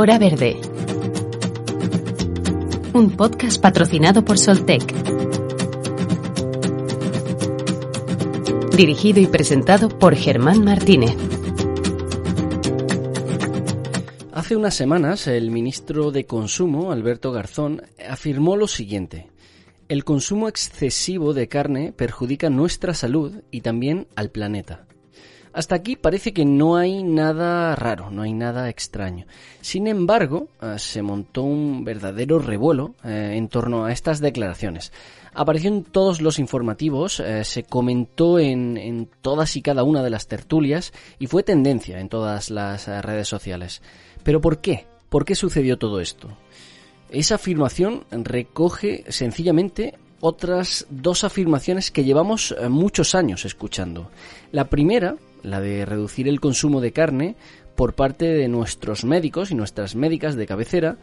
Hora Verde. Un podcast patrocinado por Soltec. Dirigido y presentado por Germán Martínez. Hace unas semanas el ministro de Consumo, Alberto Garzón, afirmó lo siguiente. El consumo excesivo de carne perjudica nuestra salud y también al planeta. Hasta aquí parece que no hay nada raro, no hay nada extraño. Sin embargo, eh, se montó un verdadero revuelo eh, en torno a estas declaraciones. Apareció en todos los informativos, eh, se comentó en, en, todas y cada una de las tertulias y fue tendencia en todas las redes sociales. Pero ¿por qué? ¿Por qué sucedió todo esto? Esa afirmación recoge sencillamente otras dos afirmaciones que llevamos muchos años escuchando. La primera la de reducir el consumo de carne por parte de nuestros médicos y nuestras médicas de cabecera,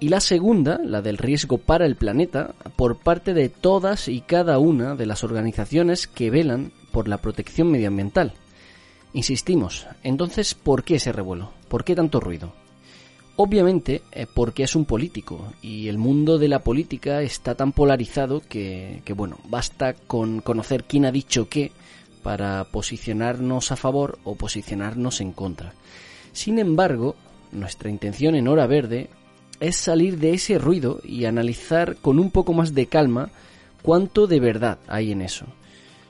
y la segunda, la del riesgo para el planeta, por parte de todas y cada una de las organizaciones que velan por la protección medioambiental. Insistimos, entonces, ¿por qué ese revuelo? ¿Por qué tanto ruido? Obviamente eh, porque es un político y el mundo de la política está tan polarizado que, que bueno, basta con conocer quién ha dicho qué para posicionarnos a favor o posicionarnos en contra. Sin embargo, nuestra intención en Hora Verde es salir de ese ruido y analizar con un poco más de calma cuánto de verdad hay en eso,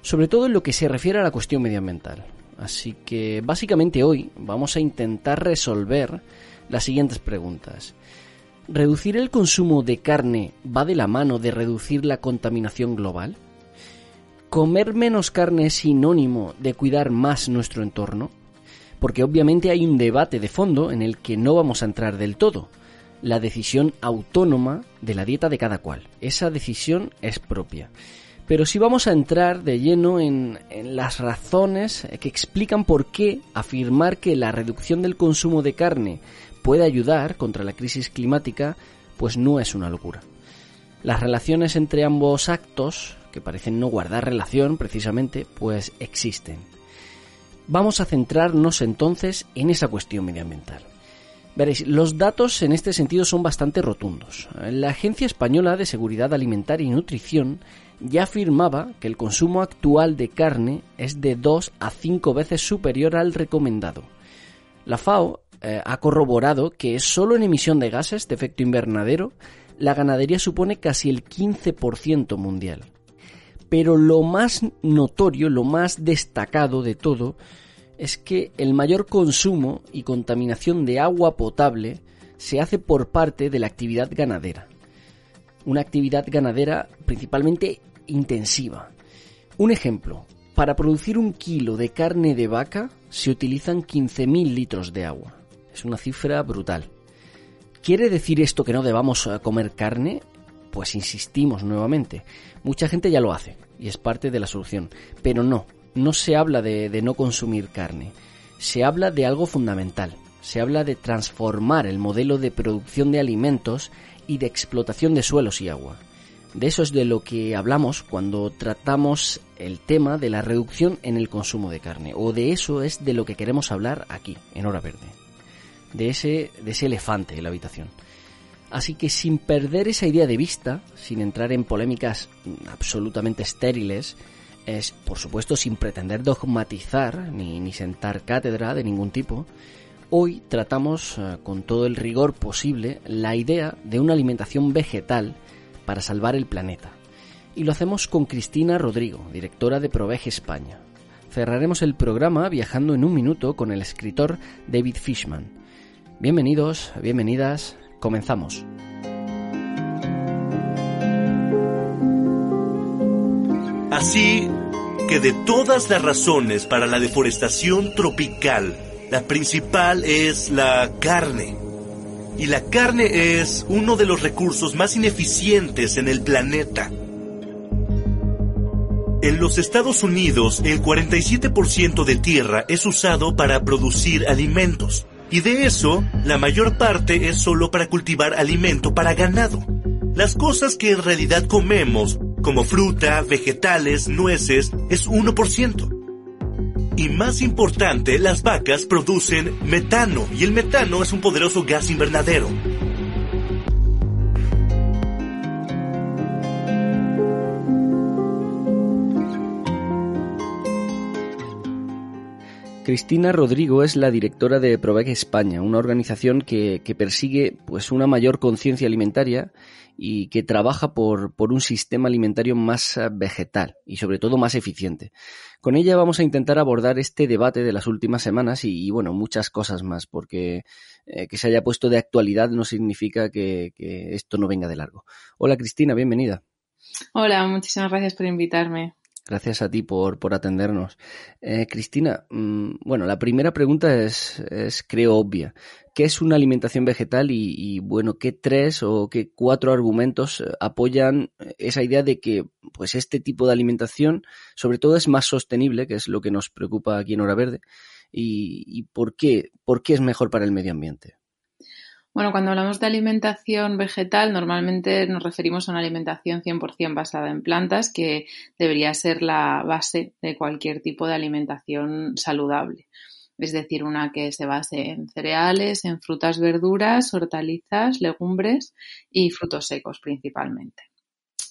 sobre todo en lo que se refiere a la cuestión medioambiental. Así que básicamente hoy vamos a intentar resolver las siguientes preguntas. ¿Reducir el consumo de carne va de la mano de reducir la contaminación global? ¿Comer menos carne es sinónimo de cuidar más nuestro entorno? Porque obviamente hay un debate de fondo en el que no vamos a entrar del todo. La decisión autónoma de la dieta de cada cual. Esa decisión es propia. Pero sí vamos a entrar de lleno en, en, las razones que explican por qué afirmar que la reducción del consumo de carne puede ayudar contra la crisis climática, pues no es una locura. Las relaciones entre ambos actos que parecen no guardar relación precisamente, pues existen. Vamos a centrarnos entonces en esa cuestión medioambiental. Veréis, los datos en este sentido son bastante rotundos. La Agencia Española de Seguridad Alimentaria y Nutrición ya afirmaba que el consumo actual de carne es de 2 a 5 veces superior al recomendado. La FAO eh, ha corroborado que solo en emisión de gases de efecto invernadero la ganadería supone casi el 15% mundial. Pero lo más notorio, lo más destacado de todo, es que el mayor consumo y contaminación de agua potable se hace por parte de la actividad ganadera. Una actividad ganadera principalmente intensiva. Un ejemplo, para producir un kilo de carne de vaca se utilizan 15.000 litros de agua. Es una cifra brutal. ¿Quiere decir esto que no debamos eh, comer carne? Pues insistimos nuevamente. Mucha gente ya lo hace y es parte de la solución. Pero no, no se habla de, no consumir carne. Se habla de algo fundamental. Se habla de transformar el modelo de producción de alimentos y de explotación de suelos y agua. De eso es de lo que hablamos cuando tratamos el tema de la reducción en el consumo de carne. O de eso es de lo que queremos hablar aquí, en Hora Verde. De ese, de ese elefante en la habitación. Así que sin perder esa idea de vista, sin entrar en polémicas absolutamente estériles, es, por supuesto, sin pretender dogmatizar ni, ni sentar cátedra de ningún tipo, hoy tratamos uh, con todo el rigor posible la idea de una alimentación vegetal para salvar el planeta. Y lo hacemos con Cristina Rodrigo, directora de Provege España. Cerraremos el programa viajando en un minuto con el escritor David Fishman. Bienvenidos, bienvenidas, Comenzamos. Así que de todas las razones para la deforestación tropical, la principal es la carne. Y la carne es uno de los recursos más ineficientes en el planeta. En los Estados Unidos, el 47% de tierra es usado para producir alimentos. Y de eso, la mayor parte es solo para cultivar alimento para ganado. Las cosas que en realidad comemos, como fruta, vegetales, nueces, es 1%. Y más importante, las vacas producen metano, y el metano es un poderoso gas invernadero. Cristina Rodrigo es la directora de Provec España, una organización que, persigue pues, una mayor conciencia alimentaria y que trabaja por, un sistema alimentario más eh, vegetal y sobre todo más eficiente. Con ella vamos a intentar abordar este debate de las últimas semanas y, bueno, muchas cosas más, porque eh, que se haya puesto de actualidad no significa que, que esto no venga de largo. Hola Cristina, bienvenida. Hola, muchísimas gracias por invitarme. Gracias a ti por, por atendernos. Eh, Cristina, mm, bueno, la primera pregunta es, es, creo, obvia. ¿Qué es una alimentación vegetal y, bueno, qué tres o qué cuatro argumentos eh, apoyan esa idea de que pues este tipo de alimentación sobre todo es más sostenible, que es lo que nos preocupa aquí en Hora Verde? ¿Y, y por, qué, por qué es mejor para el medio ambiente? Bueno, cuando hablamos de alimentación vegetal, normalmente nos referimos a una alimentación 100% basada en plantas, que debería ser la base de cualquier tipo de alimentación saludable. Es decir, una que se base en cereales, en frutas, verduras, hortalizas, legumbres y frutos secos principalmente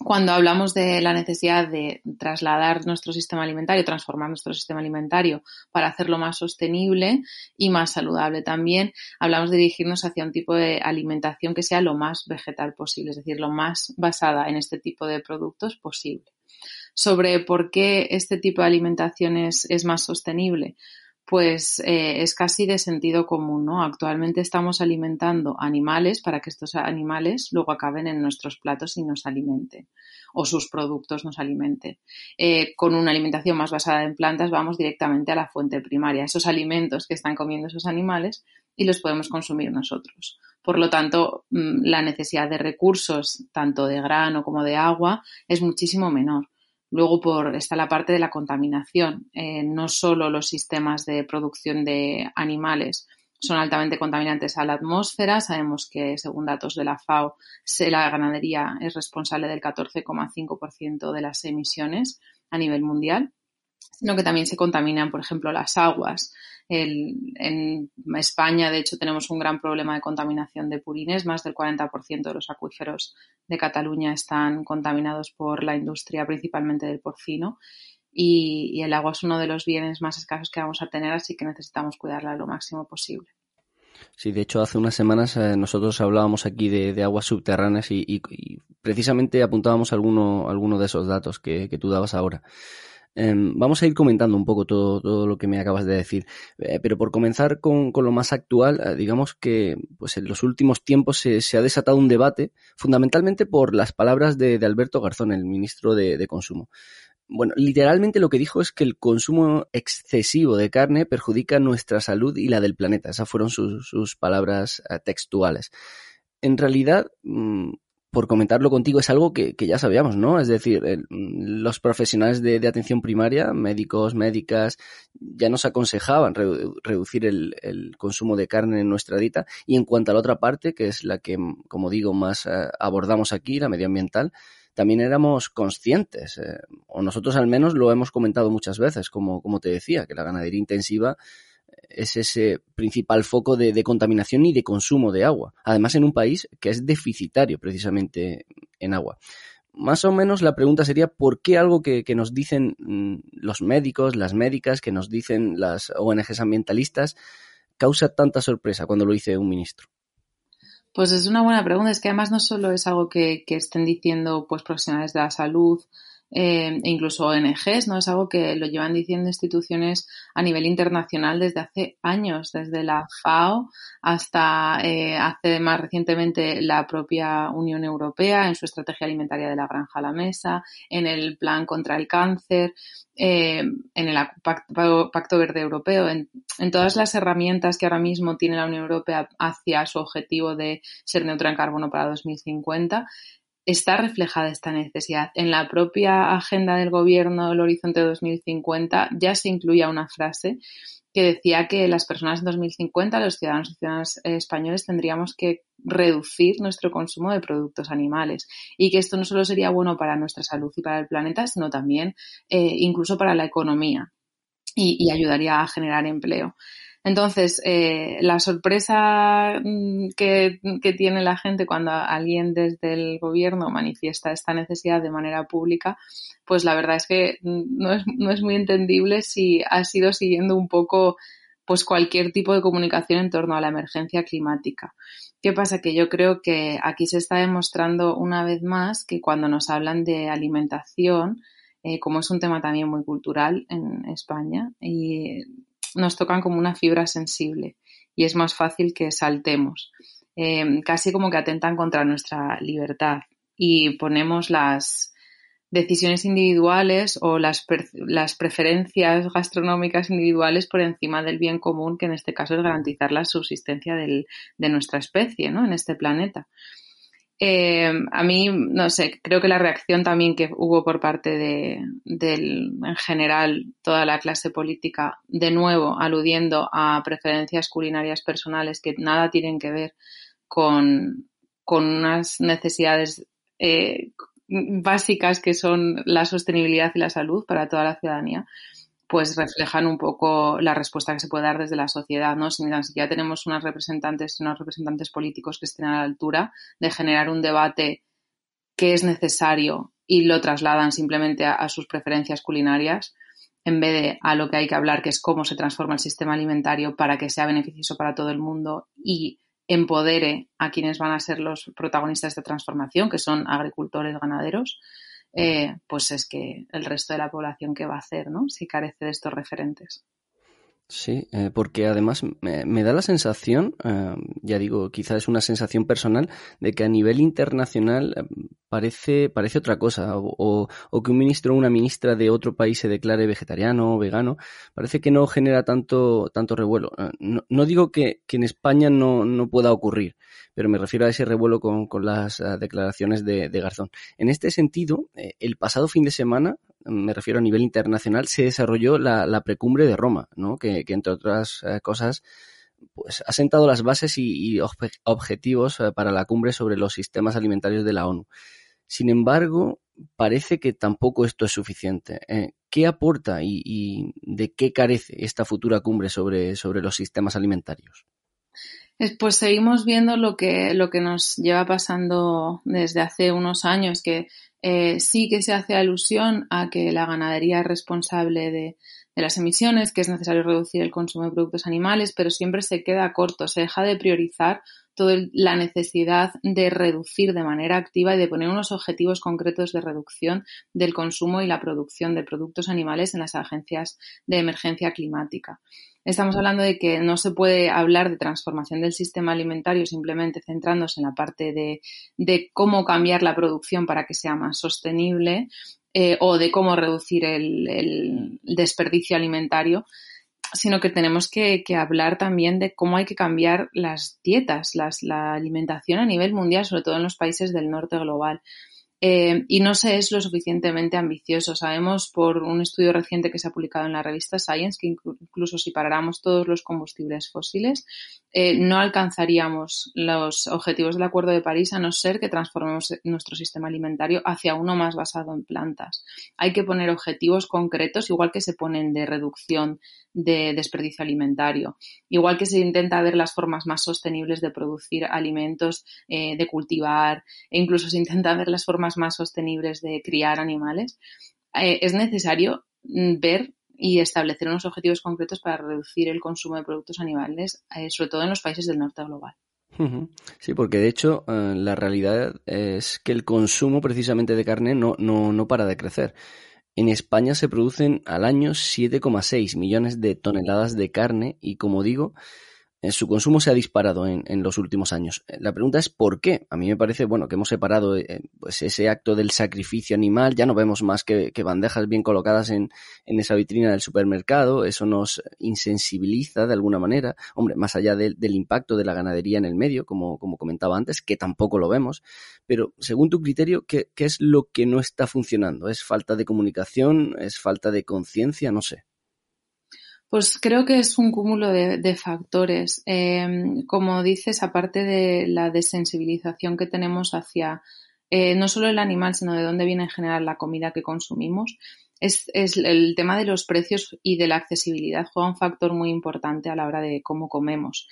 cuando hablamos de la necesidad de trasladar nuestro sistema alimentario, transformar nuestro sistema alimentario para hacerlo más sostenible y más saludable también, hablamos de dirigirnos hacia un tipo de alimentación que sea lo más vegetal posible, es decir, lo más basada en este tipo de productos posible. Sobre por qué este tipo de alimentación es, es más sostenible, pues eh, es casi de sentido común, ¿no? Actualmente estamos alimentando animales para que estos animales luego acaben en nuestros platos y nos alimenten o sus productos nos alimenten. Eh, con una alimentación más basada en plantas vamos directamente a la fuente primaria, esos alimentos que están comiendo esos animales y los podemos consumir nosotros. Por lo tanto, mm, la necesidad de recursos, tanto de grano como de agua, es muchísimo menor. Luego por, está la parte de la contaminación. Eh, no solo los sistemas de producción de animales son altamente contaminantes a la atmósfera. Sabemos que, según datos de la FAO, la ganadería es responsable del 14,5% de las emisiones a nivel mundial, sino que también se contaminan, por ejemplo, las aguas, en España, de hecho, tenemos un gran problema de contaminación de purines. Más del 40% de los acuíferos de Cataluña están contaminados por la industria, principalmente del porcino. Y, el agua es uno de los bienes más escasos que vamos a tener, así que necesitamos cuidarla lo máximo posible. Sí, de hecho, hace unas semanas eh, nosotros hablábamos aquí de, aguas subterráneas y, precisamente apuntábamos alguno, alguno de esos datos que tú dabas ahora. Em, vamos a ir comentando un poco todo, todo lo que me acabas de decir, eh, pero por comenzar con, con, lo más actual, eh, digamos que pues en los últimos tiempos se, se, ha desatado un debate, fundamentalmente por las palabras de, de Alberto Garzón, el ministro de, de, Consumo. Bueno, literalmente lo que dijo es que el consumo excesivo de carne perjudica nuestra salud y la del planeta. Esas fueron sus, sus palabras eh, textuales. En realidad, mm, por comentarlo contigo, es algo que, ya sabíamos, ¿no? Es decir, los profesionales de, atención primaria, médicos, médicas, ya nos aconsejaban reducir el, consumo de carne en nuestra dieta. Y en cuanto a la otra parte, que es la que, como digo, más eh, abordamos aquí, la medioambiental, también éramos conscientes, eh, o nosotros al menos lo hemos comentado muchas veces, como, como te decía, que la ganadería intensiva es ese principal foco de, contaminación y de consumo de agua. Además, en un país que es deficitario precisamente en agua. Más o menos la pregunta sería ¿por qué algo que, nos dicen mm, los médicos, las médicas, que nos dicen las ONGs ambientalistas, causa tanta sorpresa cuando lo dice un ministro? Pues es una buena pregunta. Es que además no solo es algo que, que estén diciendo pues profesionales de la salud, eh, e incluso ONGs, ¿no? Es algo que lo llevan diciendo instituciones a nivel internacional desde hace años, desde la FAO hasta eh, hace más recientemente la propia Unión Europea en su estrategia alimentaria de la granja a la mesa, en el plan contra el cáncer, eh, en el Pacto, Verde Europeo, en, en, todas las herramientas que ahora mismo tiene la Unión Europea hacia su objetivo de ser neutra en carbono para 2050, está reflejada esta necesidad. En la propia agenda del gobierno del Horizonte 2050 ya se incluía una frase que decía que las personas en 2050, los ciudadanos y ciudadanas españoles, tendríamos que reducir nuestro consumo de productos animales y que esto no solo sería bueno para nuestra salud y para el planeta, sino también eh, incluso para la economía y ayudaría a generar empleo. Entonces, eh, la sorpresa mm, que, tiene la gente cuando alguien desde el gobierno manifiesta esta necesidad de manera pública, pues la verdad es que no es, no es muy entendible si ha sido siguiendo un poco pues cualquier tipo de comunicación en torno a la emergencia climática. ¿Qué pasa? Que yo creo que aquí se está demostrando una vez más que cuando nos hablan de alimentación, eh, como es un tema también muy cultural en España, y nos tocan como una fibra sensible y es más fácil que saltemos. Em, casi como que atentan contra nuestra libertad y ponemos las decisiones individuales o las, las preferencias gastronómicas individuales por encima del bien común, que en este caso es garantizar la subsistencia del, de nuestra especie ¿no? en este planeta. Eh, a mí, no sé, creo que la reacción también que hubo por parte de, en general, toda la clase política, de nuevo aludiendo a preferencias culinarias personales que nada tienen que ver con, con unas necesidades eh, básicas que son la sostenibilidad y la salud para toda la ciudadanía, pues reflejan un poco la respuesta que se puede dar desde la sociedad, ¿no? Si ya tenemos unas representantes, unos representantes políticos que estén a la altura de generar un debate que es necesario y lo trasladan simplemente a, sus preferencias culinarias, en vez de a lo que hay que hablar, que es cómo se transforma el sistema alimentario para que sea beneficioso para todo el mundo y empodere a quienes van a ser los protagonistas de esta transformación, que son agricultores, ganaderos, eh, pues es que el resto de la población que va a hacer, ¿no? Si carece de estos referentes. Sí, eh, porque además me, da la sensación, eh, ya digo, quizás es una sensación personal, de que a nivel internacional parece, parece otra cosa, o, que un ministro o una ministra de otro país se declare vegetariano o vegano, parece que no genera tanto, tanto revuelo. No, digo que, en España no, no pueda ocurrir, pero me refiero a ese revuelo con, las ah, declaraciones de, Garzón. En este sentido, eh, el pasado fin de semana, me refiero a nivel internacional, se desarrolló la, precumbre de Roma, ¿no? que, entre otras eh, cosas pues ha sentado las bases y, objetivos eh, para la cumbre sobre los sistemas alimentarios de la ONU. Sin embargo, parece que tampoco esto es suficiente. ¿Qué aporta y, de qué carece esta futura cumbre sobre, los sistemas alimentarios? Pues seguimos viendo lo que nos lleva pasando desde hace unos años, que eh, sí que se hace alusión a que la ganadería es responsable de, de las emisiones, que es necesario reducir el consumo de productos animales, pero siempre se queda corto, se deja de priorizar toda la necesidad de reducir de manera activa y de poner unos objetivos concretos de reducción del consumo y la producción de productos animales en las agencias de emergencia climática. Estamos hablando de que no se puede hablar de transformación del sistema alimentario simplemente centrándose en la parte de, cómo cambiar la producción para que sea más sostenible eh, o de cómo reducir el desperdicio alimentario, sino que tenemos que, hablar también de cómo hay que cambiar las dietas, la alimentación a nivel mundial, sobre todo en los países del norte global. Eh, y no se es lo suficientemente ambicioso. Sabemos por un estudio reciente que se ha publicado en la revista Science que incluso si paráramos todos los combustibles fósiles, eh, no alcanzaríamos los objetivos del Acuerdo de París a no ser que transformemos nuestro sistema alimentario hacia uno más basado en plantas. Hay que poner objetivos concretos, igual que se ponen de reducción de desperdicio alimentario. Igual que se intenta ver las formas más sostenibles de producir alimentos, eh, de cultivar, e incluso se intenta ver las formas más sostenibles de criar animales, eh, es necesario mm, ver y establecer unos objetivos concretos para reducir el consumo de productos animales, eh, sobre todo en los países del norte global. Sí, porque de hecho eh, la realidad es que el consumo precisamente de carne no, no, no para de crecer. En España se producen al año 7,6 millones de toneladas de carne y como digo, su consumo se ha disparado en, los últimos años. Eh, la pregunta es ¿por qué? A mí me parece, bueno, que hemos separado eh, pues ese acto del sacrificio animal, ya no vemos más que, bandejas bien colocadas en, esa vitrina del supermercado, eso nos insensibiliza de alguna manera, hombre, más allá del impacto de la ganadería en el medio, como, como comentaba antes, que tampoco lo vemos, pero según tu criterio, ¿qué, ¿qué es lo que no está funcionando? ¿Es falta de comunicación? ¿Es falta de conciencia? No sé. Pues creo que es un cúmulo de, factores. Em, como dices, aparte de la desensibilización que tenemos hacia eh, no solo el animal, sino de dónde viene en general la comida que consumimos, es, el tema de los precios y de la accesibilidad juega un factor muy importante a la hora de cómo comemos.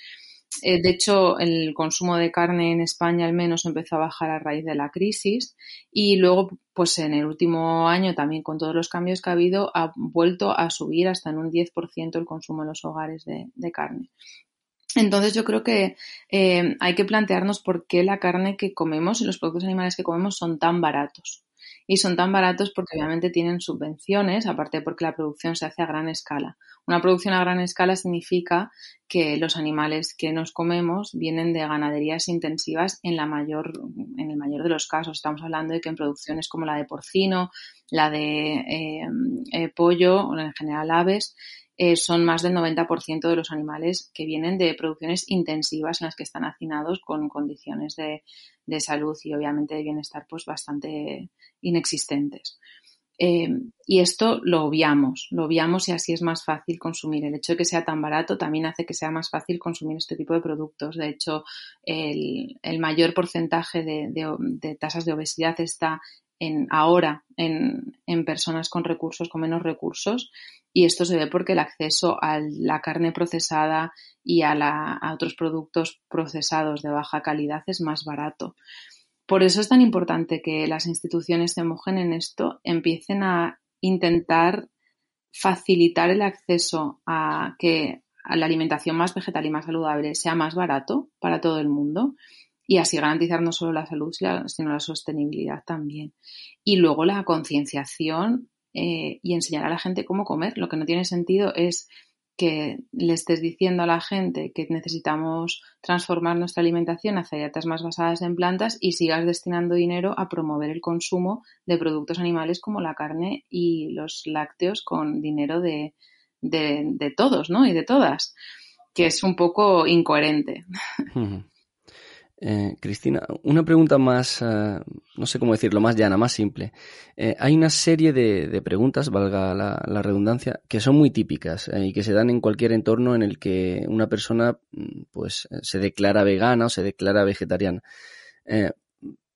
Eh, de hecho, el consumo de carne en España al menos empezó a bajar a raíz de la crisis y luego, pues en el último año también con todos los cambios que ha habido, ha vuelto a subir hasta en un 10% el consumo en los hogares de, carne. Entonces yo creo que eh, hay que plantearnos por qué la carne que comemos y los productos animales que comemos son tan baratos y son tan baratos porque obviamente tienen subvenciones, aparte porque la producción se hace a gran escala. Una producción a gran escala significa que los animales que nos comemos vienen de ganaderías intensivas en la mayor, en el mayor de los casos. Estamos hablando de que en producciones como la de porcino, la de eh, eh, pollo o en general aves, eh, son más del 90% de los animales que vienen de producciones intensivas en las que están hacinados con condiciones de, de salud y obviamente de bienestar pues bastante inexistentes. Eh, y esto lo obviamos, lo obviamos y así es más fácil consumir. El hecho de que sea tan barato también hace que sea más fácil consumir este tipo de productos. De hecho, el, mayor porcentaje de, tasas de obesidad está en, ahora en, personas con recursos, con menos recursos, y esto se ve porque el acceso a la carne procesada y a, a otros productos procesados de baja calidad es más barato. Por eso es tan importante que las instituciones se mojen en esto, empiecen a intentar facilitar el acceso a que la alimentación más vegetal y más saludable sea más barato para todo el mundo y así garantizar no solo la salud, sino la sostenibilidad también. Y luego la concienciación eh, y enseñar a la gente cómo comer. Lo que no tiene sentido es que le estés diciendo a la gente que necesitamos transformar nuestra alimentación hacia dietas más basadas en plantas y sigas destinando dinero a promover el consumo de productos animales como la carne y los lácteos con dinero de, de, todos, ¿no? Y de todas, que es un poco incoherente. Eh, Cristina, una pregunta más, eh, no sé cómo decirlo, más llana, más simple. Eh, hay una serie de, preguntas, valga la, redundancia, que son muy típicas y que se dan en cualquier entorno en el que una persona mm, pues se declara vegana o se declara vegetariana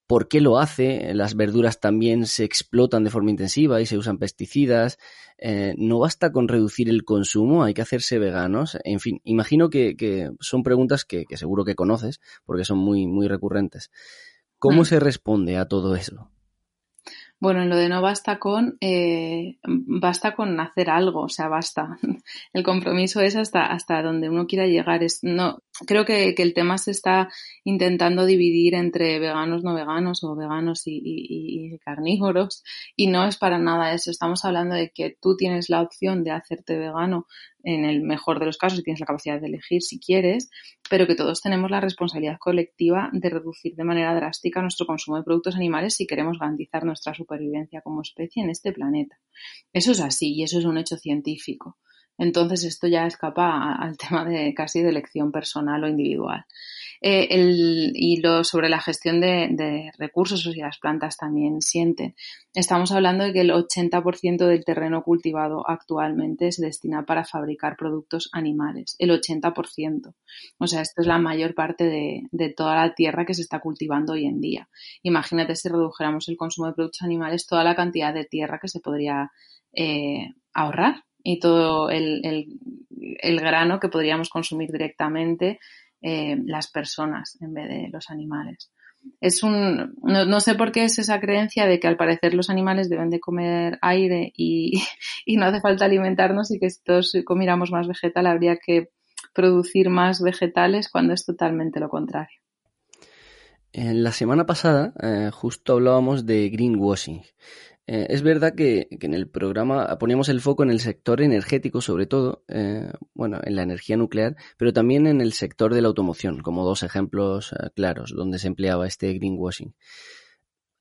por qué lo hace, las verduras también se explotan de forma intensiva y se usan pesticidas, eh, no basta con reducir el consumo, hay que hacerse veganos, en fin, imagino que, son preguntas que, seguro que conoces porque son muy, muy recurrentes. ¿Cómo mm. se responde a todo eso? Bueno, en lo de no basta con, eh, basta con hacer algo, o sea, basta. El compromiso es hasta, hasta donde uno quiera llegar. Es, no, creo que, que el tema se está intentando dividir entre veganos, no veganos o veganos y, y, carnívoros y no es para nada eso. Estamos hablando de que tú tienes la opción de hacerte vegano en el mejor de los casos, tienes la capacidad de elegir si quieres, pero que todos tenemos la responsabilidad colectiva de reducir de manera drástica nuestro consumo de productos animales si queremos garantizar nuestra supervivencia como especie en este planeta. Eso es así y eso es un hecho científico. Entonces esto ya escapa al tema de casi de elección personal o individual. Eh, el, y lo, sobre la gestión de, recursos, o si las plantas también sienten. Estamos hablando de que el 80% del terreno cultivado actualmente se destina para fabricar productos animales. El 80%. O sea, esto es la mayor parte de, toda la tierra que se está cultivando hoy en día. Imagínate si redujéramos el consumo de productos animales, toda la cantidad de tierra que se podría eh, ahorrar y todo el, el, grano que podríamos consumir directamente eh, las personas en vez de los animales. Es un, no, sé por qué es esa creencia de que al parecer los animales deben de comer aire y, y no hace falta alimentarnos y que si todos comiéramos más vegetal habría que producir más vegetales cuando es totalmente lo contrario. La semana pasada eh, justo hablábamos de greenwashing. Eh, es verdad que, en el programa poníamos el foco en el sector energético, sobre todo, eh, bueno, en la energía nuclear, pero también en el sector de la automoción, como dos ejemplos claros donde se empleaba este greenwashing.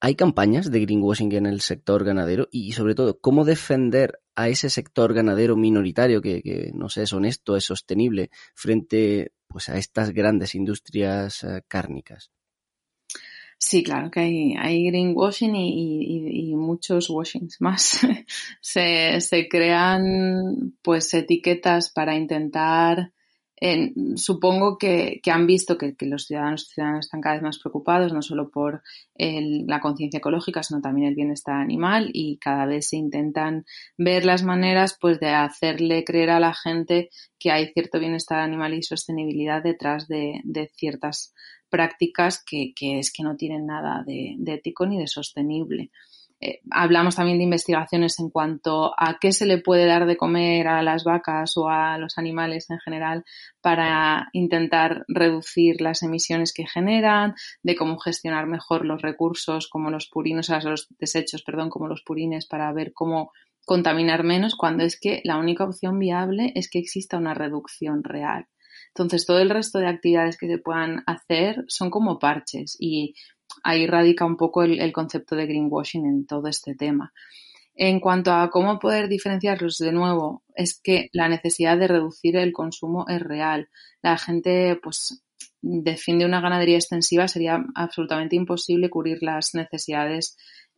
¿Hay campañas de greenwashing en el sector ganadero? Y sobre todo, ¿cómo defender a ese sector ganadero minoritario que, no sé, es honesto, es sostenible frente pues, a estas grandes industrias eh, cárnicas? Sí, claro que hay, hay greenwashing y, muchos washings más. se, se crean pues etiquetas para intentar supongo que, han visto que, los ciudadanos y están cada vez más preocupados, no solo por la conciencia ecológica, sino también el bienestar animal y cada vez se intentan ver las maneras pues, de hacerle creer a la gente que hay cierto bienestar animal y sostenibilidad detrás de, ciertas prácticas que, es que no tienen nada de ético ni de sostenible. Eh, hablamos también de investigaciones en cuanto a qué se le puede dar de comer a las vacas o a los animales en general para intentar reducir las emisiones que generan, de cómo gestionar mejor los recursos como los purinos, o sea, los desechos, perdón, como los purines para ver cómo contaminar menos cuando es que la única opción viable es que exista una reducción real. Entonces, todo el resto de actividades que se puedan hacer son como parches y ahí radica un poco el, concepto de greenwashing en todo este tema. En cuanto a cómo poder diferenciarlos, de nuevo, es que la necesidad de reducir el consumo es real. La gente, pues, defiende una ganadería extensiva, sería absolutamente imposible cubrir las necesidades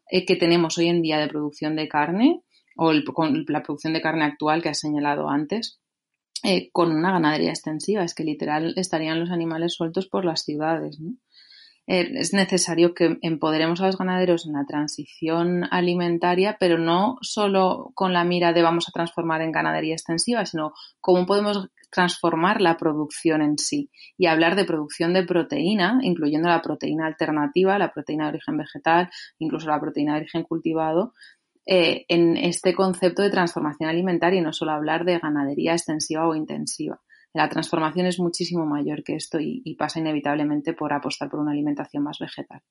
eh, que tenemos hoy en día de producción de carne o con la producción de carne actual que has señalado antes. Eh, con una ganadería extensiva, es que literal estarían los animales sueltos por las ciudades. ¿no? Eh, es necesario que empoderemos a los ganaderos en la transición alimentaria, pero no solo con la mira de vamos a transformar en ganadería extensiva, sino cómo podemos transformar la producción en sí. Y hablar de producción de proteína, incluyendo la proteína alternativa, la proteína de origen vegetal, incluso la proteína de origen cultivado, eh, en este concepto de transformación alimentaria y no solo hablar de ganadería extensiva o intensiva la transformación es muchísimo mayor que esto y, pasa inevitablemente por apostar por una alimentación más vegetal.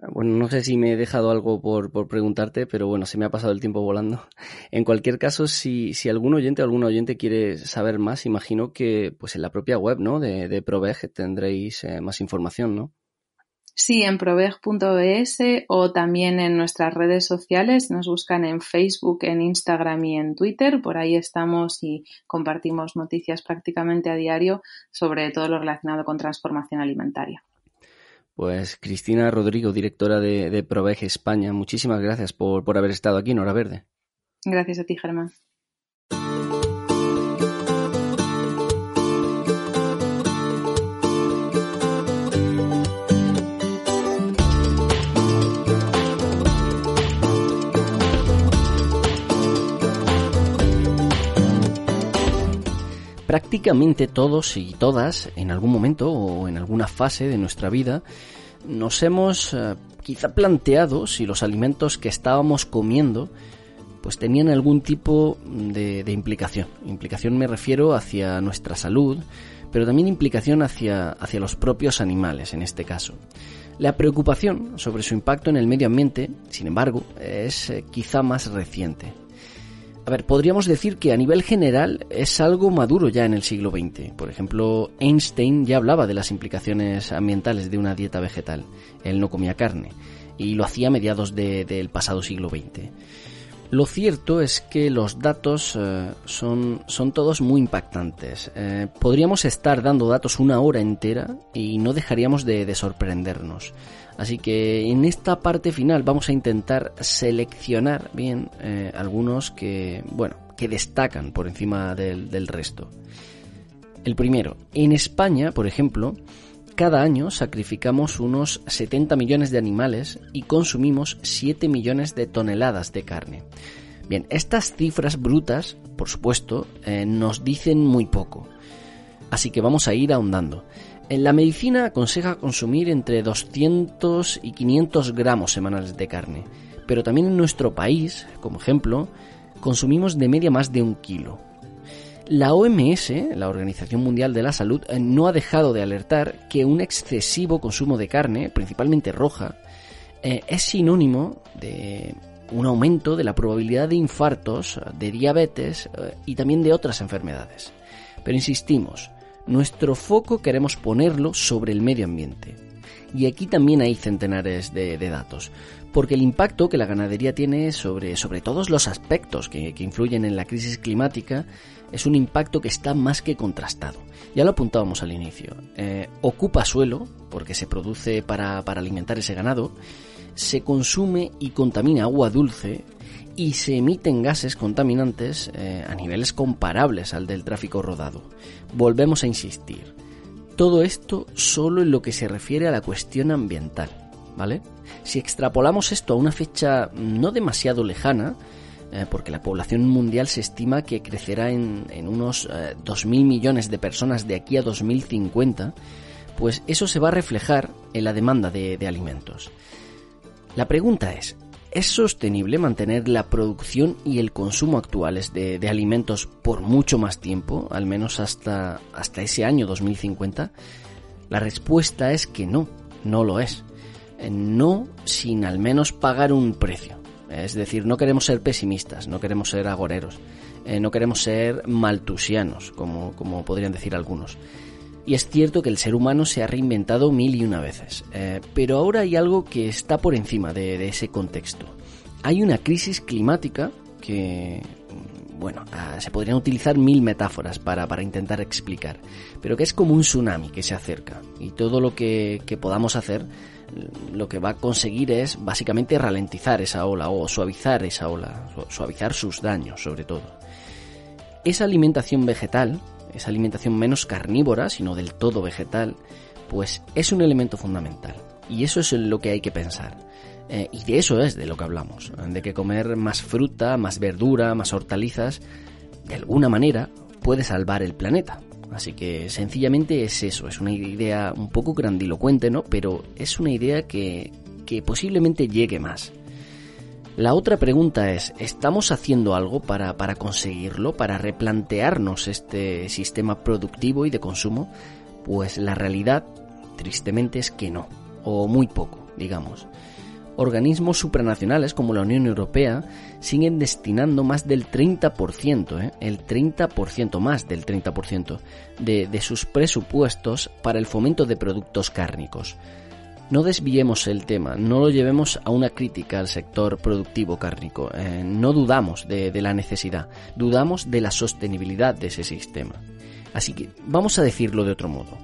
Bueno, no sé si me he dejado algo por, preguntarte, pero bueno, se me ha pasado el tiempo volando. En cualquier caso, si, algún oyente o algún oyente quiere saber más, imagino que pues en la propia web ¿no? de, de tendréis eh, más información, ¿no? Sí, en proveg.es o también en nuestras redes sociales. Nos buscan en Facebook, en Instagram y en Twitter. Por ahí estamos y compartimos noticias prácticamente a diario sobre todo lo relacionado con transformación alimentaria. Pues Cristina Rodrigo, directora de, de Proveg España, muchísimas gracias por, por haber estado aquí en Hora Verde. Gracias a ti, Germán. Prácticamente todos y todas, en algún momento o en alguna fase de nuestra vida, nos hemos eh, quizá planteado si los alimentos que estábamos comiendo pues tenían algún tipo de, implicación. Implicación me refiero hacia nuestra salud, pero también implicación hacia, hacia los propios animales en este caso. La preocupación sobre su impacto en el medio ambiente, sin embargo, es eh, quizá más reciente. A ver, podríamos decir que a nivel general es algo maduro ya en el siglo XX. Por ejemplo, Einstein ya hablaba de las implicaciones ambientales de una dieta vegetal. Él no comía carne y lo hacía a mediados del pasado siglo XX. Lo cierto es que los datos eh, son, son, todos muy impactantes. Eh, podríamos estar dando datos una hora entera y no dejaríamos de sorprendernos. Así que en esta parte final vamos a intentar seleccionar bien eh, algunos que, bueno, que destacan por encima del, resto. El primero, en España, por ejemplo, cada año sacrificamos unos 70 millones de animales y consumimos 7 millones de toneladas de carne. Bien, estas cifras brutas, por supuesto, eh, nos dicen muy poco. Así que vamos a ir ahondando. En la medicina aconseja consumir entre 200 y 500 gramos semanales de carne, pero también en nuestro país, como ejemplo, consumimos de media más de un kilo. La OMS, la Organización Mundial de la Salud, eh, no ha dejado de alertar que un excesivo consumo de carne, principalmente roja, eh, es sinónimo de un aumento de la probabilidad de infartos, de diabetes eh, y también de otras enfermedades. Pero insistimos, nuestro foco queremos ponerlo sobre el medio ambiente. Y aquí también hay centenares de, datos, porque el impacto que la ganadería tiene sobre, sobre todos los aspectos que, influyen en la crisis climática es un impacto que está más que contrastado. Ya lo apuntábamos al inicio. Eh, ocupa suelo, porque se produce para, para alimentar ese ganado, se consume y contamina agua dulce y se emiten gases contaminantes eh, a niveles comparables al del tráfico rodado. Volvemos a insistir. Todo esto solo en lo que se refiere a la cuestión ambiental, ¿vale? Si extrapolamos esto a una fecha no demasiado lejana, eh, porque la población mundial se estima que crecerá en, unos 2.000 eh, millones de personas de aquí a 2050, pues eso se va a reflejar en la demanda de alimentos. La pregunta es, ¿es sostenible mantener la producción y el consumo actuales de, alimentos por mucho más tiempo, al menos hasta, hasta ese año 2050? La respuesta es que no, no lo es. Eh, no sin al menos pagar un precio. Es decir, no queremos ser pesimistas, no queremos ser agoreros, eh, no queremos ser maltusianos, como, como podrían decir algunos. Y es cierto que el ser humano se ha reinventado mil y una veces, eh, pero ahora hay algo que está por encima de, ese contexto. Hay una crisis climática que, bueno, ah, se podrían utilizar mil metáforas para, intentar explicar, pero que es como un tsunami que se acerca y todo lo que, que podamos hacer lo que va a conseguir es básicamente ralentizar esa ola o suavizar esa ola, suavizar sus daños sobre todo. Esa alimentación vegetal esa alimentación menos carnívora, sino del todo vegetal, pues es un elemento fundamental. Y eso es lo que hay que pensar. Eh, y de eso es de lo que hablamos, de que comer más fruta, más verdura, más hortalizas, de alguna manera puede salvar el planeta. Así que sencillamente es eso, es una idea un poco grandilocuente, ¿no? Pero es una idea que, que posiblemente llegue más. La otra pregunta es, ¿estamos haciendo algo para, conseguirlo, para replantearnos este sistema productivo y de consumo? Pues la realidad, tristemente, es que no, o muy poco, digamos. Organismos supranacionales como la Unión Europea siguen destinando más del 30%, ¿eh? el 30%, más del 30% de, de sus presupuestos para el fomento de productos cárnicos no desviemos el tema, no lo llevemos a una crítica al sector productivo cárnico. Eh, no dudamos de, la necesidad, dudamos de la sostenibilidad de ese sistema. Así que vamos a decirlo de otro modo.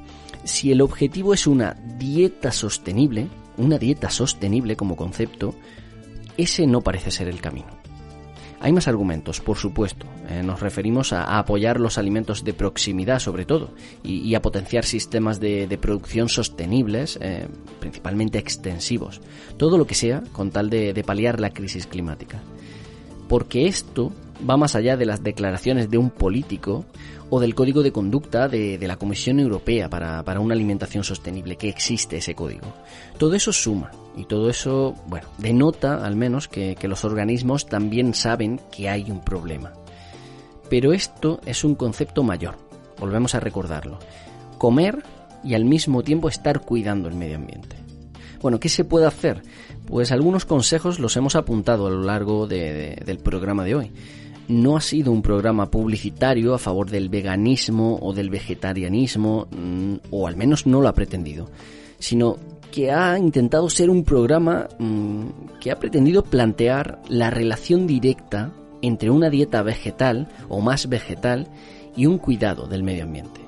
Si el objetivo es una dieta sostenible, una dieta sostenible como concepto, ese no parece ser el camino. Hay más argumentos, por supuesto. Eh, nos referimos a, apoyar los alimentos de proximidad, sobre todo, y, a potenciar sistemas de, producción sostenibles, eh, principalmente extensivos. Todo lo que sea con tal de paliar la crisis climática. Porque esto va más allá de las declaraciones de un político o del código de conducta de, la Comisión Europea para, una alimentación sostenible, que existe ese código. Todo eso suma y todo eso, bueno, denota al menos que, que los organismos también saben que hay un problema. Pero esto es un concepto mayor, volvemos a recordarlo. Comer y al mismo tiempo estar cuidando el medio ambiente. Bueno, ¿qué se puede hacer? Pues algunos consejos los hemos apuntado a lo largo del programa de hoy no ha sido un programa publicitario a favor del veganismo o del vegetarianismo, mm, o al menos no lo ha pretendido, sino que ha intentado ser un programa mm, que ha pretendido plantear la relación directa entre una dieta vegetal o más vegetal y un cuidado del medio ambiente.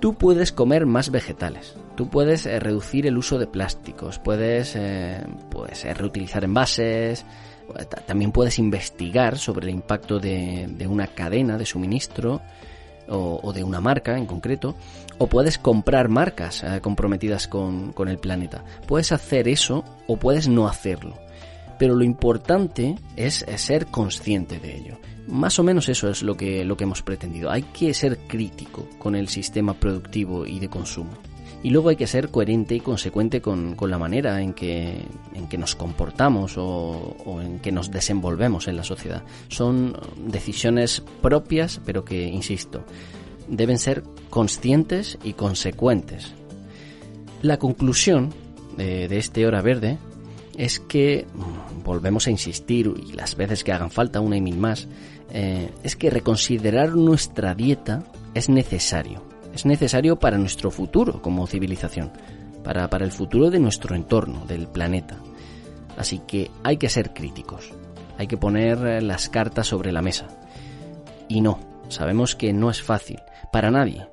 Tú puedes comer más vegetales, tú puedes eh, reducir el uso de plásticos, puedes eh, pues, eh, reutilizar envases, también puedes investigar sobre el impacto de, una cadena de suministro o, de una marca en concreto, o puedes comprar marcas eh, comprometidas con, el planeta. Puedes hacer eso o puedes no hacerlo. Pero lo importante es, ser consciente de ello. Más o menos eso es lo que, lo que hemos pretendido. Hay que ser crítico con el sistema productivo y de consumo. Y luego hay que ser coherente y consecuente con, la manera en que, en que nos comportamos o, en que nos desenvolvemos en la sociedad. Son decisiones propias, pero que, insisto, deben ser conscientes y consecuentes. La conclusión de, este hora verde es que, mm, volvemos a insistir, y las veces que hagan falta, una y mil más, eh, es que reconsiderar nuestra dieta es necesario. Es necesario para nuestro futuro como civilización, para, para el futuro de nuestro entorno, del planeta. Así que hay que ser críticos, hay que poner eh, las cartas sobre la mesa. Y no, sabemos que no es fácil, para nadie.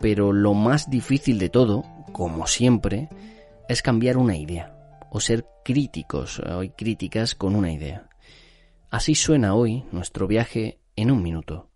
Pero lo más difícil de todo, como siempre, es cambiar una idea o ser críticos o críticas con una idea. Así suena hoy nuestro viaje en un minuto.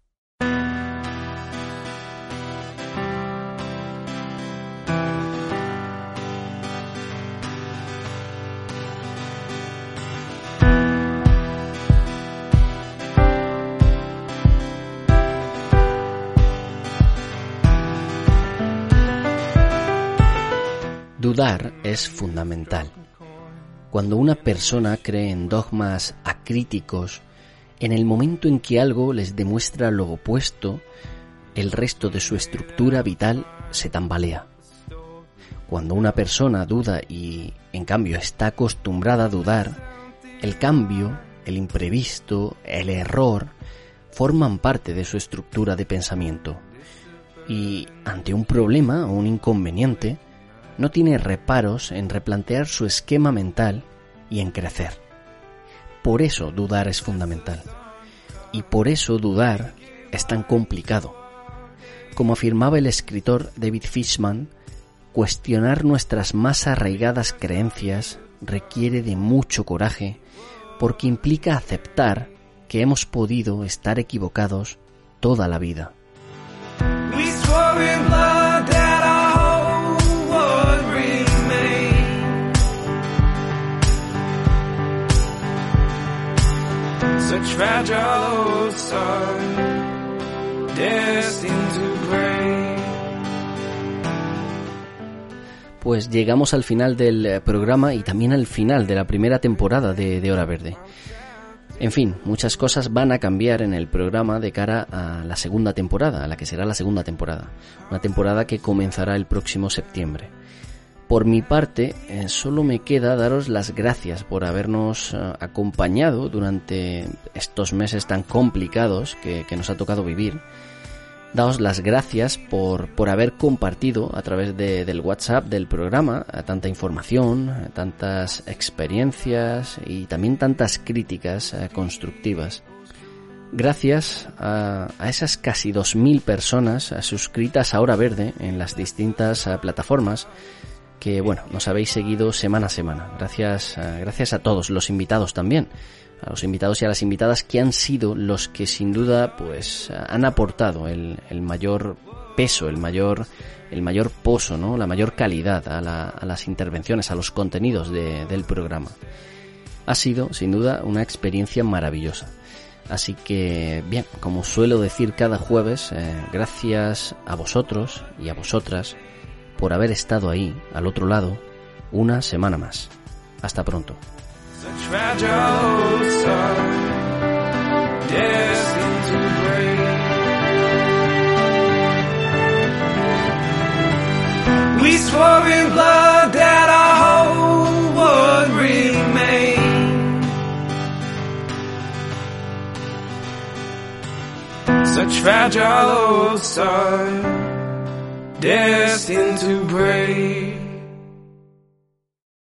Es fundamental. Cuando una persona cree en dogmas acríticos, en el momento en que algo les demuestra lo opuesto, el resto de su estructura vital se tambalea. Cuando una persona duda y, en cambio, está acostumbrada a dudar, el cambio, el imprevisto, el error, forman parte de su estructura de pensamiento. Y ante un problema o un inconveniente, no tiene reparos en replantear su esquema mental y en crecer. Por eso dudar es fundamental. Y por eso dudar es tan complicado. Como afirmaba el escritor David Fishman, cuestionar nuestras más arraigadas creencias requiere de mucho coraje porque implica aceptar que hemos podido estar equivocados toda la vida. Pues llegamos al final del eh, programa y también al final de la primera temporada de, de Hora Verde. En fin, muchas cosas van a cambiar en el programa de cara a la segunda temporada, a la que será la segunda temporada. Una temporada que comenzará el próximo septiembre. Por mi parte, eh, solo me queda daros las gracias por habernos eh, acompañado durante estos meses tan complicados que, nos ha tocado vivir. Daos las gracias por, por haber compartido a través del WhatsApp del programa eh, tanta información, tantas experiencias y también tantas críticas constructivas. Gracias a, a, esas casi 2.000 personas suscritas a Hora Verde en las distintas plataformas que bueno, nos habéis seguido semana a semana. Gracias, eh, gracias a todos, los invitados también, a los invitados y a las invitadas que han sido los que sin duda pues han aportado el, el mayor peso, el mayor, el mayor pozo, ¿no? la mayor calidad a, la, a las intervenciones, a los contenidos de, del programa. Ha sido, sin duda, una experiencia maravillosa. Así que, bien, como suelo decir cada jueves, eh, gracias a vosotros y a vosotras por haber estado ahí, al otro lado, una semana más. Hasta pronto. We swore in blood that our home would remain. Such fragile sun. Destined to break.